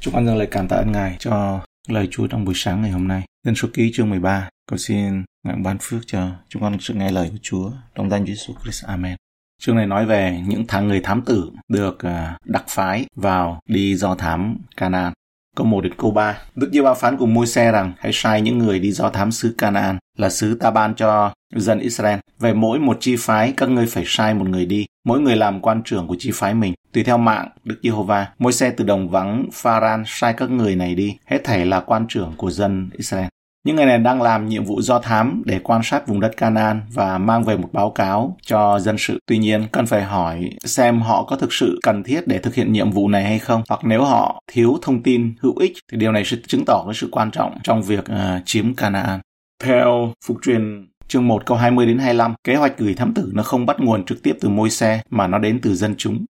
Chúng con dâng lời cảm tạ ơn Ngài cho lời Chúa trong buổi sáng ngày hôm nay. Dân số ký chương 13, cầu xin Ngài ban phước cho chúng con sự nghe lời của Chúa trong danh Chúa Jesus Christ. Amen. Chương này nói về những tháng người thám tử được à, đặc phái vào đi do thám Canaan. Câu 1 đến câu 3. Đức giê ba phán cùng môi xe rằng hãy sai những người đi do thám sứ Canaan là sứ ta ban cho dân Israel. Về mỗi một chi phái các ngươi phải sai một người đi, mỗi người làm quan trưởng của chi phái mình. Tùy theo mạng Đức Giê-hô-va, môi xe từ đồng vắng Pharan sai các người này đi, hết thảy là quan trưởng của dân Israel. Những người này đang làm nhiệm vụ do thám để quan sát vùng đất Canaan và mang về một báo cáo cho dân sự. Tuy nhiên, cần phải hỏi xem họ có thực sự cần thiết để thực hiện nhiệm vụ này hay không, hoặc nếu họ thiếu thông tin hữu ích thì điều này sẽ chứng tỏ cái sự quan trọng trong việc uh, chiếm Canaan. Theo phục truyền chương 1 câu 20 đến 25, kế hoạch gửi thám tử nó không bắt nguồn trực tiếp từ môi xe mà nó đến từ dân chúng.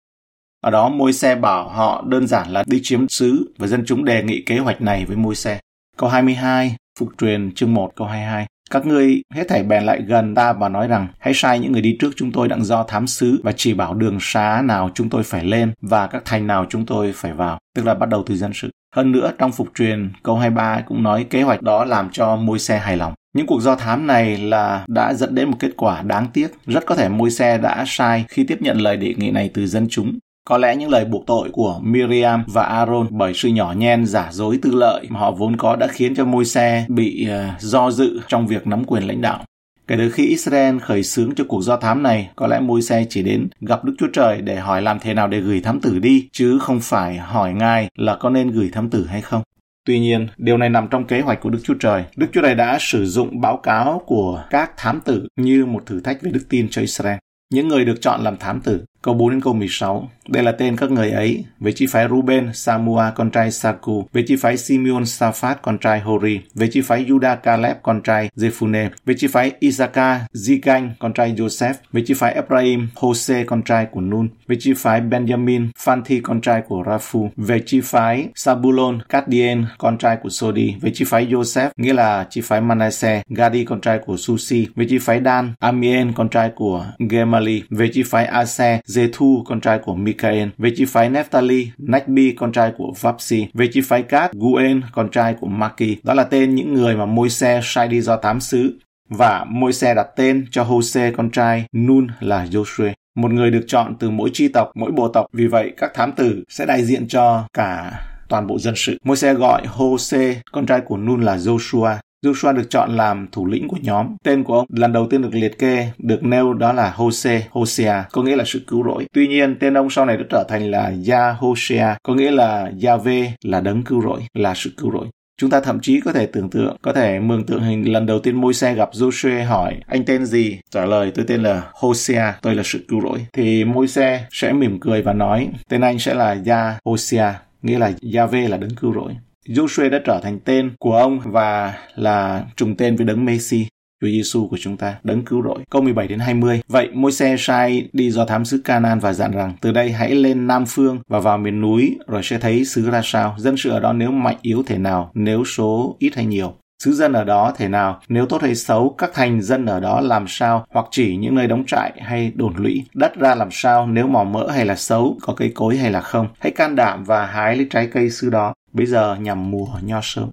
Ở đó môi xe bảo họ đơn giản là đi chiếm xứ và dân chúng đề nghị kế hoạch này với môi xe. Câu 22, Phục truyền chương 1 câu 22. Các ngươi hết thảy bèn lại gần ta và nói rằng hãy sai những người đi trước chúng tôi đặng do thám sứ và chỉ bảo đường xá nào chúng tôi phải lên và các thành nào chúng tôi phải vào, tức là bắt đầu từ dân sự. Hơn nữa, trong phục truyền, câu 23 cũng nói kế hoạch đó làm cho môi xe hài lòng. Những cuộc do thám này là đã dẫn đến một kết quả đáng tiếc. Rất có thể môi xe đã sai khi tiếp nhận lời đề nghị này từ dân chúng. Có lẽ những lời buộc tội của Miriam và Aaron bởi sự nhỏ nhen giả dối tư lợi mà họ vốn có đã khiến cho môi xe bị uh, do dự trong việc nắm quyền lãnh đạo. Kể từ khi Israel khởi xướng cho cuộc do thám này, có lẽ môi xe chỉ đến gặp Đức Chúa Trời để hỏi làm thế nào để gửi thám tử đi, chứ không phải hỏi Ngài là có nên gửi thám tử hay không. Tuy nhiên, điều này nằm trong kế hoạch của Đức Chúa Trời. Đức Chúa Trời đã sử dụng báo cáo của các thám tử như một thử thách về đức tin cho Israel. Những người được chọn làm thám tử Câu 4 đến câu 16. Đây là tên các người ấy. Về chi phái Ruben, Samua, con trai Saku. Về chi phái Simeon, safat con trai Hori. Về chi phái Judah, Caleb, con trai Zephune. Về chi phái Isaac, zigan con trai Joseph. Về chi phái Ephraim, Hose, con trai của Nun. Về chi phái Benjamin, Phanthi, con trai của Raphu. Về chi phái Sabulon, Kadien, con trai của Sodi. Về chi phái Joseph, nghĩa là chi phái Manasseh, Gadi, con trai của Susi. Về chi phái Dan, Amien, con trai của Gemali. Về chi phái Ase, Zethu, con trai của Mikael, về chi phái Naphtali, Nachbi, con trai của Vapsi, về chi phái Gad, Guen, con trai của Maki. Đó là tên những người mà môi xe sai đi do tám xứ. Và môi xe đặt tên cho Hose, con trai Nun là Joshua một người được chọn từ mỗi chi tộc, mỗi bộ tộc. Vì vậy, các thám tử sẽ đại diện cho cả toàn bộ dân sự. Môi xe gọi Hose, con trai của Nun là Joshua. Joshua được chọn làm thủ lĩnh của nhóm. Tên của ông lần đầu tiên được liệt kê, được nêu đó là Hose, Hosea, có nghĩa là sự cứu rỗi. Tuy nhiên, tên ông sau này đã trở thành là Yahoshea, có nghĩa là Yahweh là đấng cứu rỗi, là sự cứu rỗi. Chúng ta thậm chí có thể tưởng tượng, có thể mường tượng hình lần đầu tiên môi xe gặp Joshua hỏi anh tên gì? Trả lời tôi tên là Hosea, tôi là sự cứu rỗi. Thì môi xe sẽ mỉm cười và nói tên anh sẽ là Yahosea, nghĩa là Yahweh là đấng cứu rỗi. Joshua đã trở thành tên của ông và là trùng tên với đấng Messi. Chúa Giêsu của chúng ta, đấng cứu rỗi. Câu 17 đến 20. Vậy Môi-se sai đi do thám xứ Canaan và dặn rằng từ đây hãy lên Nam phương và vào miền núi rồi sẽ thấy xứ ra sao. Dân sự ở đó nếu mạnh yếu thể nào, nếu số ít hay nhiều. sứ dân ở đó thể nào, nếu tốt hay xấu, các thành dân ở đó làm sao, hoặc chỉ những nơi đóng trại hay đồn lũy, đất ra làm sao, nếu mỏ mỡ hay là xấu, có cây cối hay là không. Hãy can đảm và hái lấy trái cây xứ đó, bây giờ nhằm mùa nho sớm.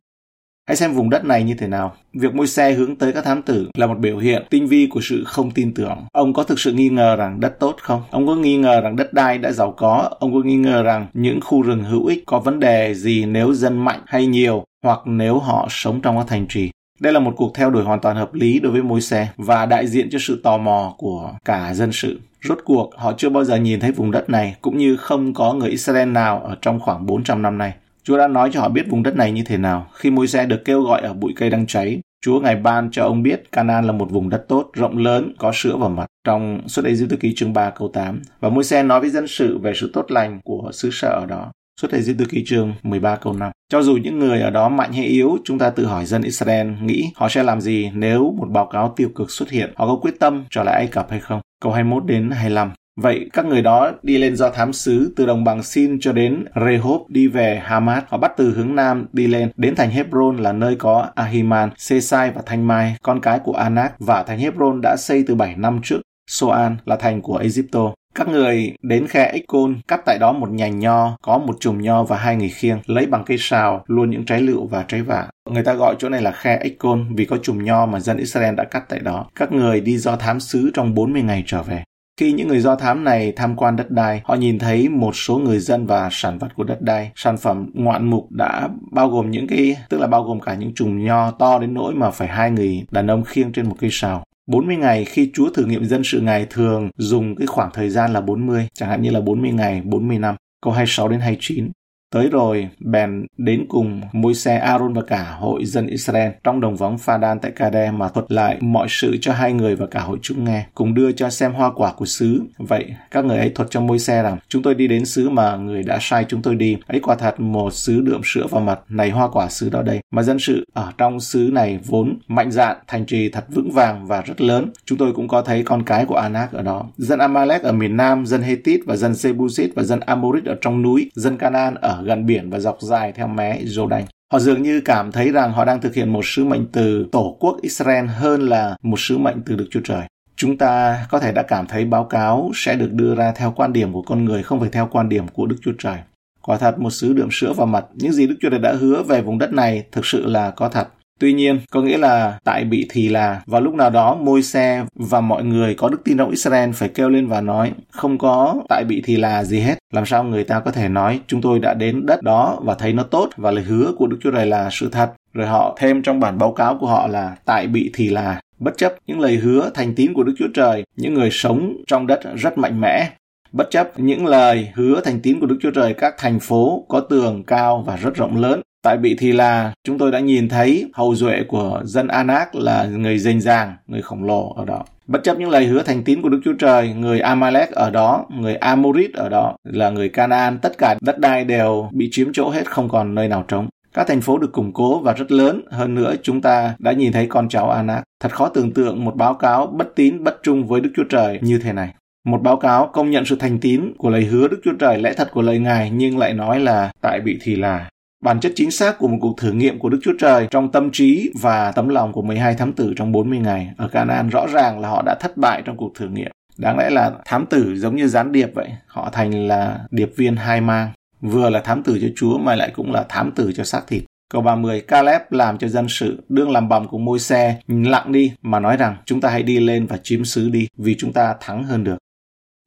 Hãy xem vùng đất này như thế nào. Việc môi xe hướng tới các thám tử là một biểu hiện tinh vi của sự không tin tưởng. Ông có thực sự nghi ngờ rằng đất tốt không? Ông có nghi ngờ rằng đất đai đã giàu có? Ông có nghi ngờ rằng những khu rừng hữu ích có vấn đề gì nếu dân mạnh hay nhiều hoặc nếu họ sống trong các thành trì? Đây là một cuộc theo đuổi hoàn toàn hợp lý đối với môi xe và đại diện cho sự tò mò của cả dân sự. Rốt cuộc, họ chưa bao giờ nhìn thấy vùng đất này, cũng như không có người Israel nào ở trong khoảng 400 năm nay. Chúa đã nói cho họ biết vùng đất này như thế nào. Khi môi xe được kêu gọi ở bụi cây đang cháy, Chúa ngài ban cho ông biết Canaan là một vùng đất tốt, rộng lớn, có sữa và mật trong suốt Ê Tư Ký chương 3 câu 8. Và môi xe nói với dân sự về sự tốt lành của xứ sở ở đó. Suốt Ê Tư Ký chương 13 câu 5. Cho dù những người ở đó mạnh hay yếu, chúng ta tự hỏi dân Israel nghĩ họ sẽ làm gì nếu một báo cáo tiêu cực xuất hiện. Họ có quyết tâm trở lại Ai Cập hay không? Câu 21 đến 25. Vậy các người đó đi lên do thám sứ từ đồng bằng Sin cho đến Rehob đi về Hamad. Họ bắt từ hướng nam đi lên đến thành Hebron là nơi có Ahiman, Sesai và Thanh Mai, con cái của Anak và thành Hebron đã xây từ 7 năm trước. Soan là thành của Egypto. Các người đến khe Ích-côn, cắt tại đó một nhành nho, có một chùm nho và hai người khiêng, lấy bằng cây sào, luôn những trái lựu và trái vả. Người ta gọi chỗ này là khe Ích-côn vì có chùm nho mà dân Israel đã cắt tại đó. Các người đi do thám sứ trong 40 ngày trở về. Khi những người do thám này tham quan đất đai, họ nhìn thấy một số người dân và sản vật của đất đai. Sản phẩm ngoạn mục đã bao gồm những cái, tức là bao gồm cả những chùm nho to đến nỗi mà phải hai người đàn ông khiêng trên một cây sào. 40 ngày khi Chúa thử nghiệm dân sự Ngài thường dùng cái khoảng thời gian là 40, chẳng hạn như là 40 ngày, 40 năm. Câu 26 đến 29. Tới rồi, bèn đến cùng môi xe Aaron và cả hội dân Israel trong đồng vắng Phadan tại Kade mà thuật lại mọi sự cho hai người và cả hội chúng nghe, cùng đưa cho xem hoa quả của xứ. Vậy, các người ấy thuật cho môi xe rằng, chúng tôi đi đến xứ mà người đã sai chúng tôi đi. Ấy quả thật một xứ đượm sữa và mật, này hoa quả xứ đó đây. Mà dân sự ở trong xứ này vốn mạnh dạn, thành trì thật vững vàng và rất lớn. Chúng tôi cũng có thấy con cái của Anak ở đó. Dân Amalek ở miền Nam, dân Hethit và dân Sebusit và dân Amorit ở trong núi, dân Canaan ở gần biển và dọc dài theo mé Jordan. Họ dường như cảm thấy rằng họ đang thực hiện một sứ mệnh từ tổ quốc Israel hơn là một sứ mệnh từ Đức Chúa Trời. Chúng ta có thể đã cảm thấy báo cáo sẽ được đưa ra theo quan điểm của con người, không phải theo quan điểm của Đức Chúa Trời. Quả thật một sứ đượm sữa vào mặt những gì Đức Chúa Trời đã hứa về vùng đất này thực sự là có thật. Tuy nhiên, có nghĩa là tại bị thì là vào lúc nào đó môi xe và mọi người có đức tin trong Israel phải kêu lên và nói không có tại bị thì là gì hết. Làm sao người ta có thể nói chúng tôi đã đến đất đó và thấy nó tốt và lời hứa của Đức Chúa Trời là sự thật. Rồi họ thêm trong bản báo cáo của họ là tại bị thì là bất chấp những lời hứa thành tín của Đức Chúa Trời, những người sống trong đất rất mạnh mẽ. Bất chấp những lời hứa thành tín của Đức Chúa Trời, các thành phố có tường cao và rất rộng lớn Tại bị thì là chúng tôi đã nhìn thấy hậu duệ của dân Anak là người dành dàng, người khổng lồ ở đó. Bất chấp những lời hứa thành tín của Đức Chúa Trời, người Amalek ở đó, người Amorit ở đó, là người Canaan, tất cả đất đai đều bị chiếm chỗ hết, không còn nơi nào trống. Các thành phố được củng cố và rất lớn, hơn nữa chúng ta đã nhìn thấy con cháu Anak. Thật khó tưởng tượng một báo cáo bất tín bất trung với Đức Chúa Trời như thế này. Một báo cáo công nhận sự thành tín của lời hứa Đức Chúa Trời lẽ thật của lời Ngài nhưng lại nói là tại bị thì là bản chất chính xác của một cuộc thử nghiệm của Đức Chúa Trời trong tâm trí và tấm lòng của 12 thám tử trong 40 ngày. Ở Canaan rõ ràng là họ đã thất bại trong cuộc thử nghiệm. Đáng lẽ là thám tử giống như gián điệp vậy. Họ thành là điệp viên hai mang. Vừa là thám tử cho Chúa mà lại cũng là thám tử cho xác thịt. Câu 30, Caleb làm cho dân sự, đương làm bầm của môi xe, lặng đi mà nói rằng chúng ta hãy đi lên và chiếm xứ đi vì chúng ta thắng hơn được.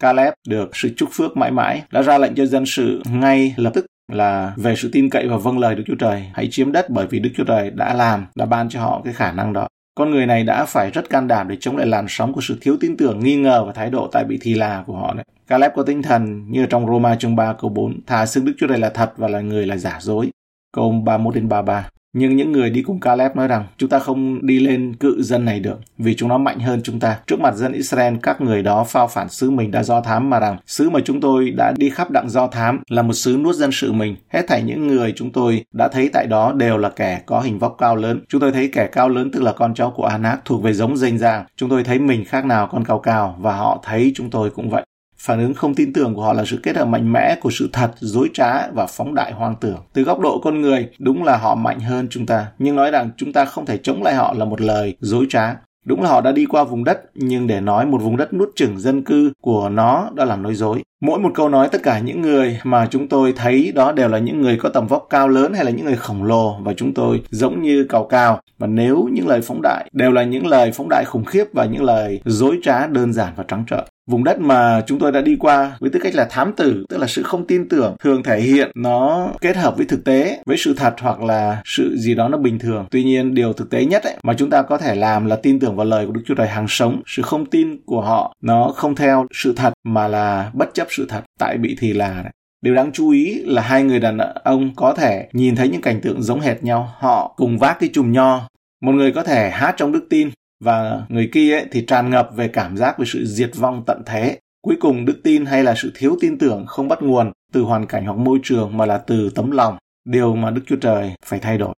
Caleb được sự chúc phước mãi mãi đã ra lệnh cho dân sự ngay lập tức là về sự tin cậy và vâng lời Đức Chúa Trời. Hãy chiếm đất bởi vì Đức Chúa Trời đã làm, đã ban cho họ cái khả năng đó. Con người này đã phải rất can đảm để chống lại làn sóng của sự thiếu tin tưởng, nghi ngờ và thái độ tại bị thi là của họ đấy. Caleb có tinh thần như trong Roma chương 3 câu 4, thà xưng Đức Chúa Trời là thật và là người là giả dối. Câu 31 đến 33. Nhưng những người đi cùng Caleb nói rằng chúng ta không đi lên cự dân này được vì chúng nó mạnh hơn chúng ta. Trước mặt dân Israel, các người đó phao phản sứ mình đã do thám mà rằng sứ mà chúng tôi đã đi khắp đặng do thám là một sứ nuốt dân sự mình. Hết thảy những người chúng tôi đã thấy tại đó đều là kẻ có hình vóc cao lớn. Chúng tôi thấy kẻ cao lớn tức là con cháu của Anak thuộc về giống danh giang. Chúng tôi thấy mình khác nào con cao cao và họ thấy chúng tôi cũng vậy. Phản ứng không tin tưởng của họ là sự kết hợp mạnh mẽ của sự thật, dối trá và phóng đại hoang tưởng. Từ góc độ con người, đúng là họ mạnh hơn chúng ta, nhưng nói rằng chúng ta không thể chống lại họ là một lời dối trá. Đúng là họ đã đi qua vùng đất, nhưng để nói một vùng đất nuốt chửng dân cư của nó đã là nói dối. Mỗi một câu nói tất cả những người mà chúng tôi thấy đó đều là những người có tầm vóc cao lớn hay là những người khổng lồ và chúng tôi giống như cào cao. Và nếu những lời phóng đại đều là những lời phóng đại khủng khiếp và những lời dối trá đơn giản và trắng trợn. Vùng đất mà chúng tôi đã đi qua với tư cách là thám tử, tức là sự không tin tưởng, thường thể hiện nó kết hợp với thực tế, với sự thật hoặc là sự gì đó nó bình thường. Tuy nhiên, điều thực tế nhất ấy, mà chúng ta có thể làm là tin tưởng vào lời của Đức Chúa Trời hàng sống. Sự không tin của họ nó không theo sự thật mà là bất chấp sự thật. Tại bị thì là này. Điều đáng chú ý là hai người đàn ông có thể nhìn thấy những cảnh tượng giống hệt nhau. Họ cùng vác cái chùm nho. Một người có thể hát trong đức tin, và người kia ấy, thì tràn ngập về cảm giác về sự diệt vong tận thế. Cuối cùng đức tin hay là sự thiếu tin tưởng không bắt nguồn từ hoàn cảnh hoặc môi trường mà là từ tấm lòng, điều mà Đức Chúa Trời phải thay đổi.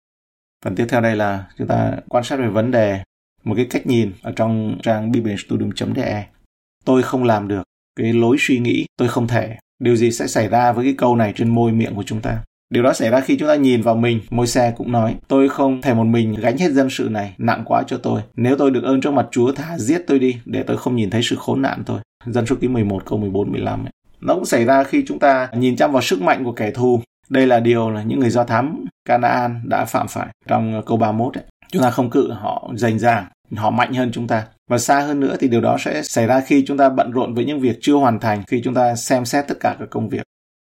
Phần tiếp theo đây là chúng ta quan sát về vấn đề một cái cách nhìn ở trong trang biblestudium.de. Tôi không làm được, cái lối suy nghĩ tôi không thể. Điều gì sẽ xảy ra với cái câu này trên môi miệng của chúng ta? Điều đó xảy ra khi chúng ta nhìn vào mình. Môi xe cũng nói, tôi không thể một mình gánh hết dân sự này, nặng quá cho tôi. Nếu tôi được ơn trong mặt Chúa thả giết tôi đi, để tôi không nhìn thấy sự khốn nạn thôi. Dân số ký 11 câu 14 15 ấy. Nó cũng xảy ra khi chúng ta nhìn chăm vào sức mạnh của kẻ thù. Đây là điều là những người do thám Canaan đã phạm phải trong ờ, câu 31 ấy. Chúng ta không cự họ dành dàng, họ mạnh hơn chúng ta. Và xa hơn nữa thì điều đó sẽ xảy ra khi chúng ta bận rộn với những việc chưa hoàn thành, khi chúng ta xem xét tất cả các công việc.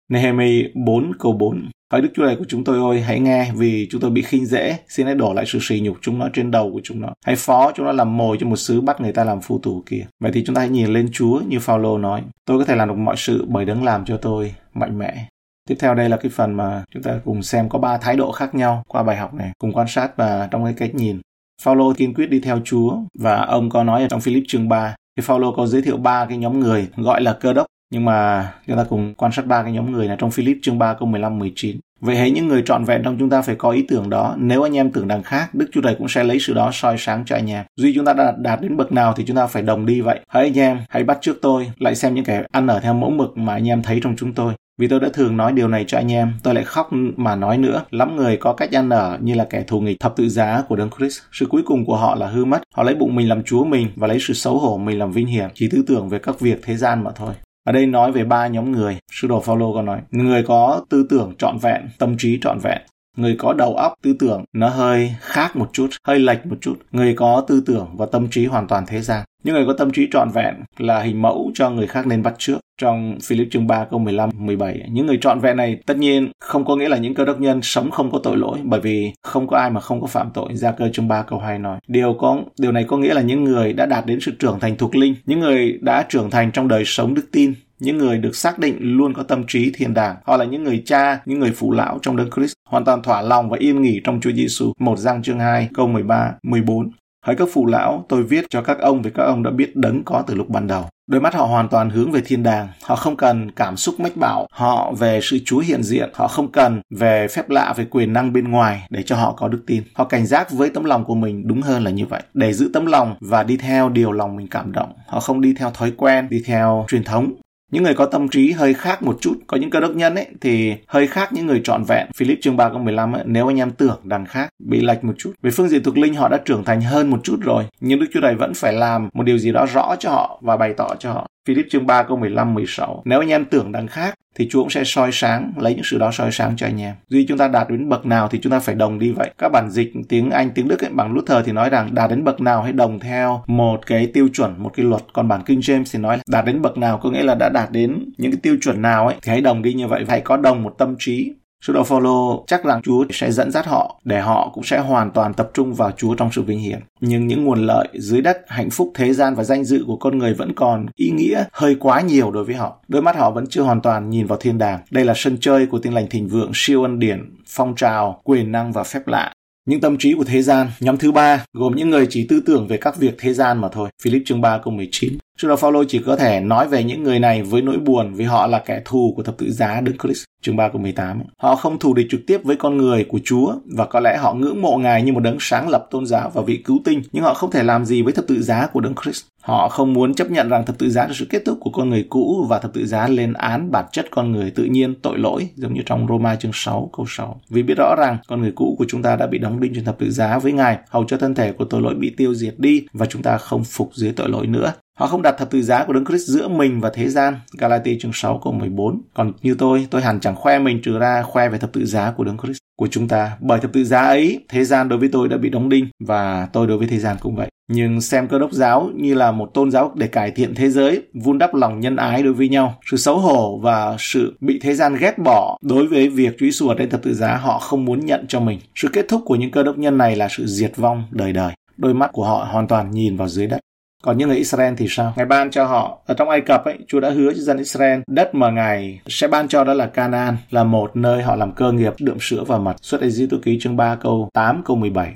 Nehemi 4 câu 4 Hỡi Đức Chúa Trời của chúng tôi ơi, hãy nghe vì chúng tôi bị khinh dễ, xin hãy đổ lại sự sỉ nhục chúng nó trên đầu của chúng nó. Hãy phó chúng nó làm mồi cho một sứ bắt người ta làm phu tù kia. Vậy thì chúng ta hãy nhìn lên Chúa như Phaolô nói, tôi có thể làm được mọi sự bởi đấng làm cho tôi mạnh mẽ. Tiếp theo đây là cái phần mà chúng ta cùng xem có ba thái độ khác nhau qua bài học này, cùng quan sát và trong cái cách nhìn. Phaolô kiên quyết đi theo Chúa và ông có nói ở trong Philip chương 3 thì Phaolô có giới thiệu ba cái nhóm người gọi là cơ đốc nhưng mà chúng ta cùng quan sát ba cái nhóm người này trong Philip chương 3 câu 15 19. Vậy hãy những người trọn vẹn trong chúng ta phải có ý tưởng đó. Nếu anh em tưởng đằng khác, Đức Chúa Trời cũng sẽ lấy sự đó soi sáng cho anh em. Duy chúng ta đã đạt đến bậc nào thì chúng ta phải đồng đi vậy. Hãy anh em, hãy bắt trước tôi, lại xem những kẻ ăn ở theo mẫu mực mà anh em thấy trong chúng tôi. Vì tôi đã thường nói điều này cho anh em, tôi lại khóc mà nói nữa. Lắm người có cách ăn ở như là kẻ thù nghịch thập tự giá của Đấng Christ. Sự cuối cùng của họ là hư mất. Họ lấy bụng mình làm chúa mình và lấy sự xấu hổ mình làm vinh hiển, chỉ tư tưởng về các việc thế gian mà thôi. Ở đây nói về ba nhóm người. Sư đồ Phaolô có nói, người có tư tưởng trọn vẹn, tâm trí trọn vẹn. Người có đầu óc tư tưởng nó hơi khác một chút, hơi lệch một chút. Người có tư tưởng và tâm trí hoàn toàn thế gian. Những người có tâm trí trọn vẹn là hình mẫu cho người khác nên bắt trước. Trong Philip chương 3 câu 15 17, những người trọn vẹn này tất nhiên không có nghĩa là những cơ đốc nhân sống không có tội lỗi bởi vì không có ai mà không có phạm tội. Gia cơ chương 3 câu 2 nói. Điều có điều này có nghĩa là những người đã đạt đến sự trưởng thành thuộc linh, những người đã trưởng thành trong đời sống đức tin, những người được xác định luôn có tâm trí thiên đàng. Họ là những người cha, những người phụ lão trong đấng Christ, hoàn toàn thỏa lòng và yên nghỉ trong Chúa Giêsu. Một Giăng chương 2 câu 13, 14. Hỡi các phụ lão, tôi viết cho các ông vì các ông đã biết đấng có từ lúc ban đầu. Đôi mắt họ hoàn toàn hướng về thiên đàng. Họ không cần cảm xúc mách bảo họ về sự Chúa hiện diện. Họ không cần về phép lạ về quyền năng bên ngoài để cho họ có đức tin. Họ cảnh giác với tấm lòng của mình đúng hơn là như vậy. Để giữ tấm lòng và đi theo điều lòng mình cảm động. Họ không đi theo thói quen, đi theo truyền thống những người có tâm trí hơi khác một chút có những cơ đốc nhân ấy thì hơi khác những người trọn vẹn. Philip chương 3 câu 15 ấy, nếu anh em tưởng đằng khác bị lệch một chút. Về phương diện thuộc linh họ đã trưởng thành hơn một chút rồi nhưng Đức Chúa Trời vẫn phải làm một điều gì đó rõ cho họ và bày tỏ cho họ. Philip chương 3 câu 15 16 nếu anh em tưởng đằng khác thì Chúa cũng sẽ soi sáng, lấy những sự đó soi sáng cho anh em. Duy chúng ta đạt đến bậc nào thì chúng ta phải đồng đi vậy. Các bản dịch tiếng Anh, tiếng Đức ấy, bằng Luther thì nói rằng đạt đến bậc nào hãy đồng theo một cái tiêu chuẩn, một cái luật. Còn bản King James thì nói đạt đến bậc nào có nghĩa là đã đạt đến những cái tiêu chuẩn nào ấy thì hãy đồng đi như vậy. Hãy có đồng một tâm trí Sứ đồ follow chắc rằng Chúa sẽ dẫn dắt họ để họ cũng sẽ hoàn toàn tập trung vào Chúa trong sự vinh hiển. Nhưng những nguồn lợi dưới đất, hạnh phúc thế gian và danh dự của con người vẫn còn ý nghĩa hơi quá nhiều đối với họ. Đôi mắt họ vẫn chưa hoàn toàn nhìn vào thiên đàng. Đây là sân chơi của tiên lành thịnh vượng, siêu ân điển, phong trào, quyền năng và phép lạ. Những tâm trí của thế gian, nhóm thứ ba gồm những người chỉ tư tưởng về các việc thế gian mà thôi. Philip chương 3 câu 19. Sư đồ Phaolô chỉ có thể nói về những người này với nỗi buồn vì họ là kẻ thù của thập tự giá Đức Christ. Chương 3 câu 18. Họ không thù địch trực tiếp với con người của Chúa và có lẽ họ ngưỡng mộ Ngài như một đấng sáng lập tôn giáo và vị cứu tinh, nhưng họ không thể làm gì với thập tự giá của đấng Christ. Họ không muốn chấp nhận rằng thập tự giá là sự kết thúc của con người cũ và thập tự giá lên án bản chất con người tự nhiên tội lỗi giống như trong Roma chương 6 câu 6. Vì biết rõ rằng con người cũ của chúng ta đã bị đóng đinh trên thập tự giá với Ngài, hầu cho thân thể của tội lỗi bị tiêu diệt đi và chúng ta không phục dưới tội lỗi nữa. Họ không đặt thập tự giá của Đấng Christ giữa mình và thế gian. Galati chương 6 câu 14. Còn như tôi, tôi hẳn chẳng khoe mình trừ ra khoe về thập tự giá của Đấng Christ của chúng ta. Bởi thập tự giá ấy, thế gian đối với tôi đã bị đóng đinh và tôi đối với thế gian cũng vậy. Nhưng xem cơ đốc giáo như là một tôn giáo để cải thiện thế giới, vun đắp lòng nhân ái đối với nhau. Sự xấu hổ và sự bị thế gian ghét bỏ đối với việc Chúa Giêsu ở trên thập tự giá họ không muốn nhận cho mình. Sự kết thúc của những cơ đốc nhân này là sự diệt vong đời đời. Đôi mắt của họ hoàn toàn nhìn vào dưới đất. Còn những người Israel thì sao? Ngài ban cho họ ở trong Ai Cập ấy, Chúa đã hứa cho dân Israel đất mà Ngài sẽ ban cho đó là Canaan, là một nơi họ làm cơ nghiệp đượm sữa và mật. Xuất Ai-di-tô ký chương 3 câu 8 câu 17.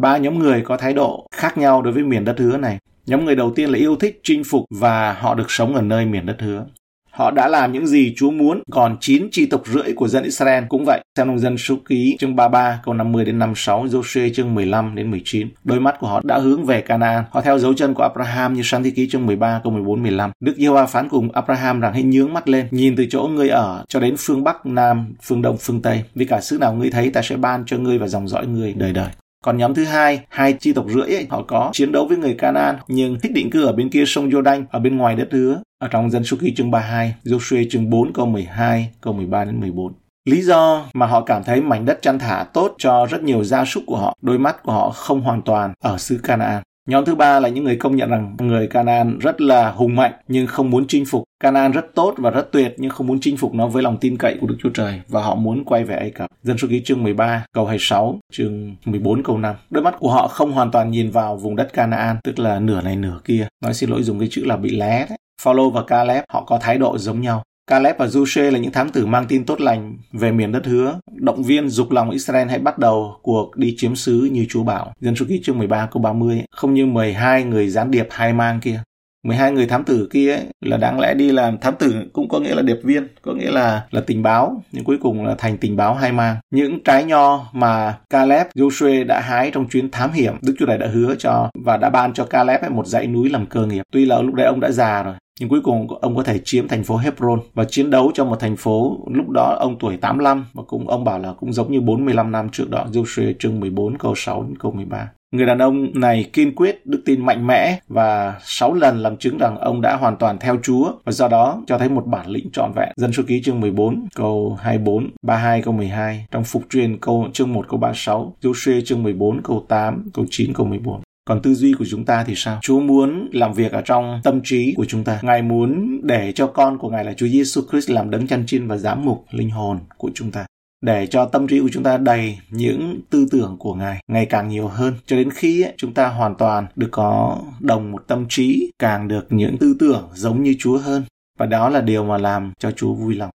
Ba nhóm người có thái độ khác nhau đối với miền đất hứa này. Nhóm người đầu tiên là yêu thích chinh phục và họ được sống ở nơi miền đất hứa. Họ đã làm những gì Chúa muốn, còn chín chi tộc rưỡi của dân Israel cũng vậy. Xem nông dân số ký chương 33 câu 50 đến 56, Joshua chương 15 đến 19. Đôi mắt của họ đã hướng về Canaan. Họ theo dấu chân của Abraham như sáng thế ký chương 13 câu 14 15. Đức Giê-hô-va phán cùng Abraham rằng hãy nhướng mắt lên, nhìn từ chỗ ngươi ở cho đến phương Bắc, Nam, phương Đông, phương Tây. Vì cả xứ nào ngươi thấy ta sẽ ban cho ngươi và dòng dõi ngươi đời đời. Còn nhóm thứ hai, hai chi tộc rưỡi ấy, họ có chiến đấu với người Canaan nhưng thích định cư ở bên kia sông Jordan, ở bên ngoài đất hứa. Ở trong dân số ký chương 32, Joshua chương 4 câu 12, câu 13 đến 14. Lý do mà họ cảm thấy mảnh đất chăn thả tốt cho rất nhiều gia súc của họ, đôi mắt của họ không hoàn toàn ở xứ Canaan. Nhóm thứ ba là những người công nhận rằng người Canaan rất là hùng mạnh nhưng không muốn chinh phục. Canaan rất tốt và rất tuyệt nhưng không muốn chinh phục nó với lòng tin cậy của Đức Chúa Trời và họ muốn quay về Ai Cập. Dân số ký chương 13 câu 26, chương 14 câu 5. Đôi mắt của họ không hoàn toàn nhìn vào vùng đất Canaan, tức là nửa này nửa kia. Nói xin lỗi dùng cái chữ là bị lé đấy. Phaolô và Caleb họ có thái độ giống nhau. Caleb và Giuse là những thám tử mang tin tốt lành về miền đất hứa, động viên dục lòng Israel hãy bắt đầu cuộc đi chiếm xứ như Chúa bảo. Dân số ký chương 13 câu 30, không như 12 người gián điệp hai mang kia. 12 người thám tử kia ấy, là đáng lẽ đi làm thám tử cũng có nghĩa là điệp viên, có nghĩa là là tình báo, nhưng cuối cùng là thành tình báo hai mang. Những trái nho mà Caleb, Joshua đã hái trong chuyến thám hiểm, Đức Chúa Trời đã hứa cho và đã ban cho Caleb một dãy núi làm cơ nghiệp. Tuy là lúc đấy ông đã già rồi, nhưng cuối cùng ông có thể chiếm thành phố Hebron và chiến đấu cho một thành phố lúc đó ông tuổi 85 và cũng ông bảo là cũng giống như 45 năm trước đó Joshua chương 14 câu 6 đến câu 13. Người đàn ông này kiên quyết, đức tin mạnh mẽ và 6 lần làm chứng rằng ông đã hoàn toàn theo Chúa và do đó cho thấy một bản lĩnh trọn vẹn. Dân số ký chương 14 câu 24, 32 câu 12, trong phục truyền câu chương 1 câu 36, Joshua chương 14 câu 8, câu 9 câu 14. Còn tư duy của chúng ta thì sao? Chúa muốn làm việc ở trong tâm trí của chúng ta. Ngài muốn để cho con của Ngài là Chúa Giêsu Christ làm đấng chăn chiên và giám mục linh hồn của chúng ta để cho tâm trí của chúng ta đầy những tư tưởng của Ngài ngày càng nhiều hơn cho đến khi ấy, chúng ta hoàn toàn được có đồng một tâm trí càng được những tư tưởng giống như Chúa hơn và đó là điều mà làm cho Chúa vui lòng.